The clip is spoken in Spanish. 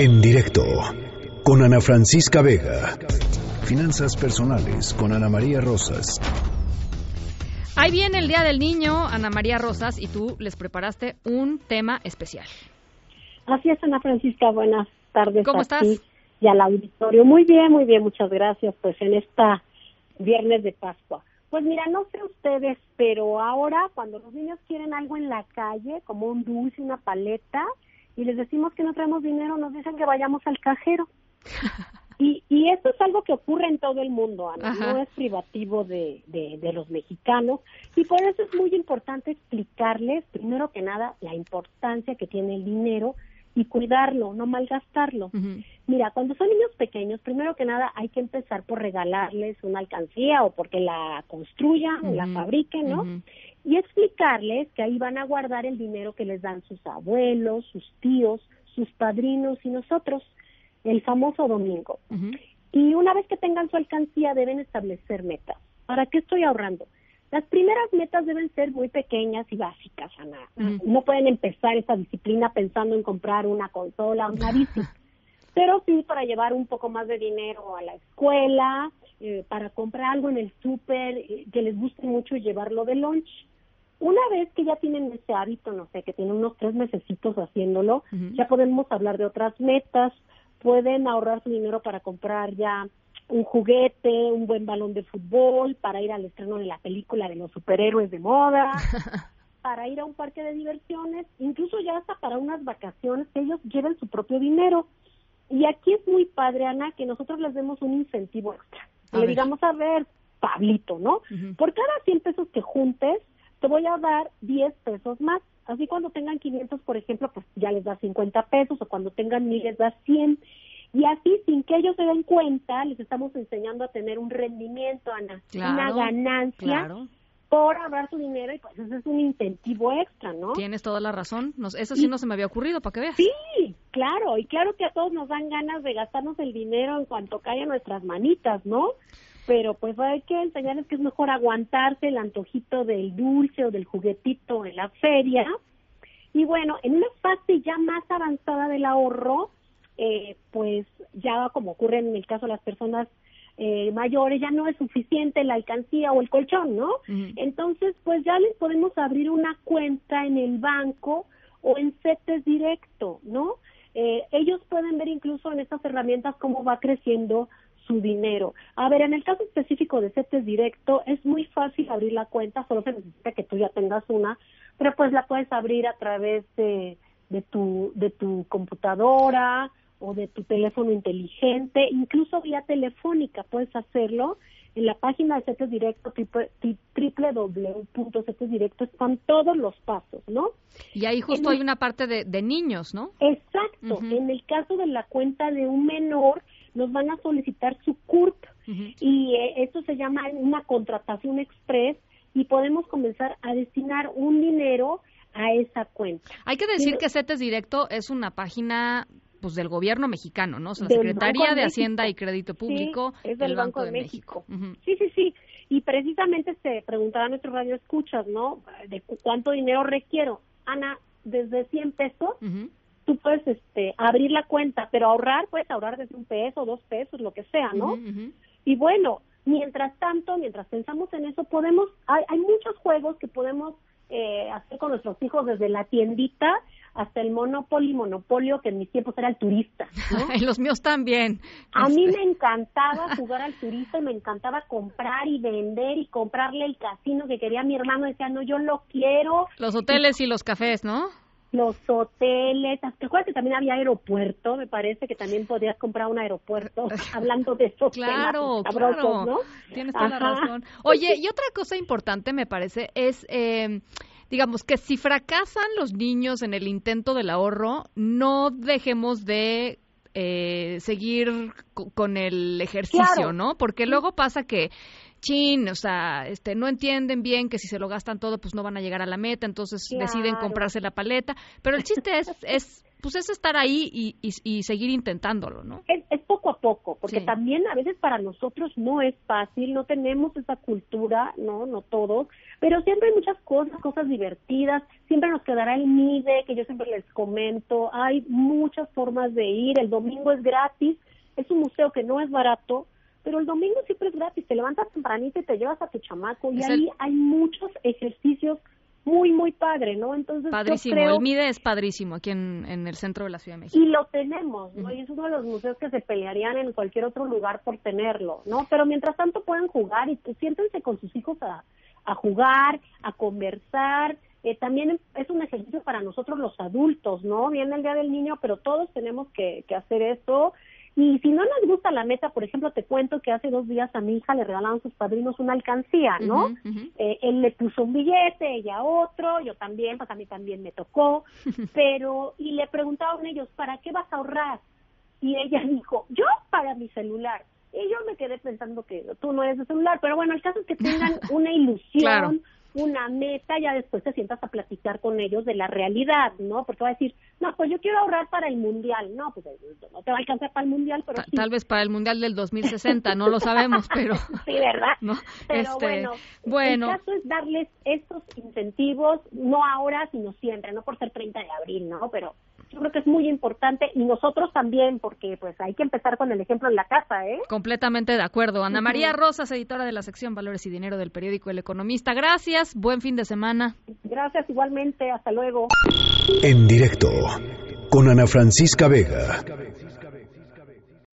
En directo con Ana Francisca Vega. Finanzas personales con Ana María Rosas. Ahí viene el Día del Niño, Ana María Rosas, y tú les preparaste un tema especial. Así es, Ana Francisca. Buenas tardes. ¿Cómo a estás? ti Y al auditorio. Muy bien, muy bien. Muchas gracias. Pues en esta viernes de Pascua. Pues mira, no sé ustedes, pero ahora cuando los niños quieren algo en la calle, como un dulce, una paleta, y les decimos que no traemos dinero, nos dicen que vayamos al cajero. Y, y esto es algo que ocurre en todo el mundo, Ana, Ajá. no es privativo de, de, de los mexicanos. Y por eso es muy importante explicarles, primero que nada, la importancia que tiene el dinero y cuidarlo, no malgastarlo. Mira, cuando son niños pequeños, primero que nada hay que empezar por regalarles una alcancía o porque la construyan, o la fabriquen, ¿no? Y explicarles que ahí van a guardar el dinero que les dan sus abuelos, sus tíos, sus padrinos y nosotros, el famoso domingo. Y una vez que tengan su alcancía deben establecer metas. ¿Para qué estoy ahorrando? Las primeras metas deben ser muy pequeñas y básicas, Ana. No pueden empezar esta disciplina pensando en comprar una consola, una bici. Pero sí para llevar un poco más de dinero a la escuela, eh, para comprar algo en el súper eh, que les guste mucho y llevarlo de lunch. Una vez que ya tienen ese hábito, no sé, que tienen unos tres mesecitos haciéndolo, ya podemos hablar de otras metas. Pueden ahorrar su dinero para comprar ya un juguete, un buen balón de fútbol, para ir al estreno de la película de los superhéroes de moda, para ir a un parque de diversiones, incluso ya hasta para unas vacaciones, que ellos lleven su propio dinero. Y aquí es muy padre, Ana, que nosotros les demos un incentivo extra. A Le ver. digamos, a ver, Pablito, ¿no? Por cada 100 pesos que juntes, te voy a dar 10 pesos más. Así cuando tengan 500, por ejemplo, pues ya les das 50 pesos, o cuando tengan 1000 les das 100. Y así, sin que ellos se den cuenta, les estamos enseñando a tener un rendimiento, Ana, una ganancia Claro, por ahorrar su dinero y pues ese es un incentivo extra, ¿no? tienes toda la razón. Nos- eso sí Y- no se me había ocurrido, para que veas. Sí, claro, y claro que a todos nos dan ganas de gastarnos el dinero en cuanto cae en nuestras manitas, ¿no? Pero pues hay que enseñarles que es mejor aguantarse el antojito del dulce o del juguetito en la feria. Y bueno, en una fase ya más avanzada del ahorro, eh, pues ya como ocurre en el caso de las personas eh, mayores, ya no es suficiente la alcancía o el colchón, ¿no? Entonces, pues ya les podemos abrir una cuenta en el banco o en CETES directo, ¿no? Eh, ellos pueden ver incluso en estas herramientas cómo va creciendo su dinero. A ver, en el caso específico de CETES directo, es muy fácil abrir la cuenta, solo se necesita que tú ya tengas una, pero pues la puedes abrir a través de, de tu de tu computadora o de tu teléfono inteligente, incluso vía telefónica puedes hacerlo. En la página de CETES Directo, triple- tri- www.cetesdirecto, están todos los pasos, ¿no? Y ahí justo En- hay una parte de, de niños, ¿no? Exacto. En el caso de la cuenta de un menor, nos van a solicitar su CURP y eh, esto se llama una contratación express y podemos comenzar a destinar un dinero a esa cuenta. Hay que decir que CETES Directo es una página pues del gobierno mexicano, ¿no? O sea, la Secretaría de de Hacienda y. Crédito Público Sí, es del del Banco de México. Sí, sí, sí. Y precisamente se preguntará nuestro radio escuchas, ¿no? De cu- cuánto dinero requiero. Ana, desde 100 pesos Ujú. tú puedes este, abrir la cuenta, pero ahorrar, puedes ahorrar desde un peso, dos pesos, lo que sea, ¿no? Y bueno, mientras tanto, mientras pensamos en eso, podemos, hay, hay muchos juegos que podemos eh, hacer con nuestros hijos desde la tiendita hasta el Monopoly, Monopolio, que en mis tiempos era el turista, ¿no? Y los míos también. A mí Este, me encantaba jugar al turista y me encantaba comprar y vender y comprarle el casino que quería mi hermano. Decía, no, yo lo quiero. Los hoteles y los cafés, ¿no? Los hoteles. ¿Te acuerdas que también había aeropuerto? Me parece que también podías comprar un aeropuerto hablando de esos Claro, sabrosos, claro. ¿no? Tienes toda la razón. Oye, y otra cosa importante me parece es, eh, digamos, que si fracasan los niños en el intento del ahorro, no dejemos de eh, seguir co- con el ejercicio, Claro. ¿no? Porque luego pasa que chin, o sea, este, no entienden bien que si se lo gastan todo, pues no van a llegar a la meta, entonces deciden comprarse la paleta. Pero el chiste es, es pues es estar ahí y, y, y seguir intentándolo, ¿no? Es, es poco a poco, porque también a veces para nosotros no es fácil, no tenemos esa cultura, no, no todos, pero siempre hay muchas cosas, cosas divertidas, siempre nos quedará el MIDE, que yo siempre les comento, hay muchas formas de ir, el domingo es gratis, es un museo que no es barato, pero el domingo siempre es gratis, te levantas tempranito y te llevas a tu chamaco y ahí hay muchos ejercicios muy, muy padre, ¿no? Entonces, padrísimo, el MIDE es padrísimo aquí en, en, el centro de la Ciudad de México. Y lo tenemos, ¿no? Y es uno de los museos que se pelearían en cualquier otro lugar por tenerlo, ¿no? Pero mientras tanto pueden jugar y pues, siéntense con sus hijos a, a jugar, a conversar. Eh, también es un ejercicio para nosotros los adultos, ¿no? Viene el Día del Niño, pero todos tenemos que, que hacer esto y si no nos gusta la meta, por ejemplo, te cuento que hace dos días a mi hija le regalaron sus padrinos una alcancía, ¿no? Eh, él le puso un billete, ella otro, yo también, pues a mí también me tocó, pero, y le preguntaban ellos, ¿para qué vas a ahorrar? Y ella dijo, yo para mi celular. Y yo me quedé pensando que tú no eres de celular, pero bueno, el caso es que tengan una ilusión, una meta, ya después te sientas a platicar con ellos de la realidad, ¿no? Porque va a decir, no, pues yo quiero ahorrar para el mundial, no, pues eh, no te va a alcanzar para el mundial, pero sí. Tal vez para el mundial del 2060, no lo sabemos, pero... sí, ¿verdad? Pero este, bueno, bueno, el caso es darles estos incentivos, no ahora, sino siempre, no por ser 30 de abril, ¿no? Pero yo creo que es muy importante y nosotros también, porque pues hay que empezar con el ejemplo en la casa, ¿eh? Completamente de acuerdo. Ana María Rosas, editora de la sección Valores y Dinero del periódico El Economista. Gracias, buen fin de semana. Gracias igualmente, hasta luego. En directo, con Ana Francisca Vega.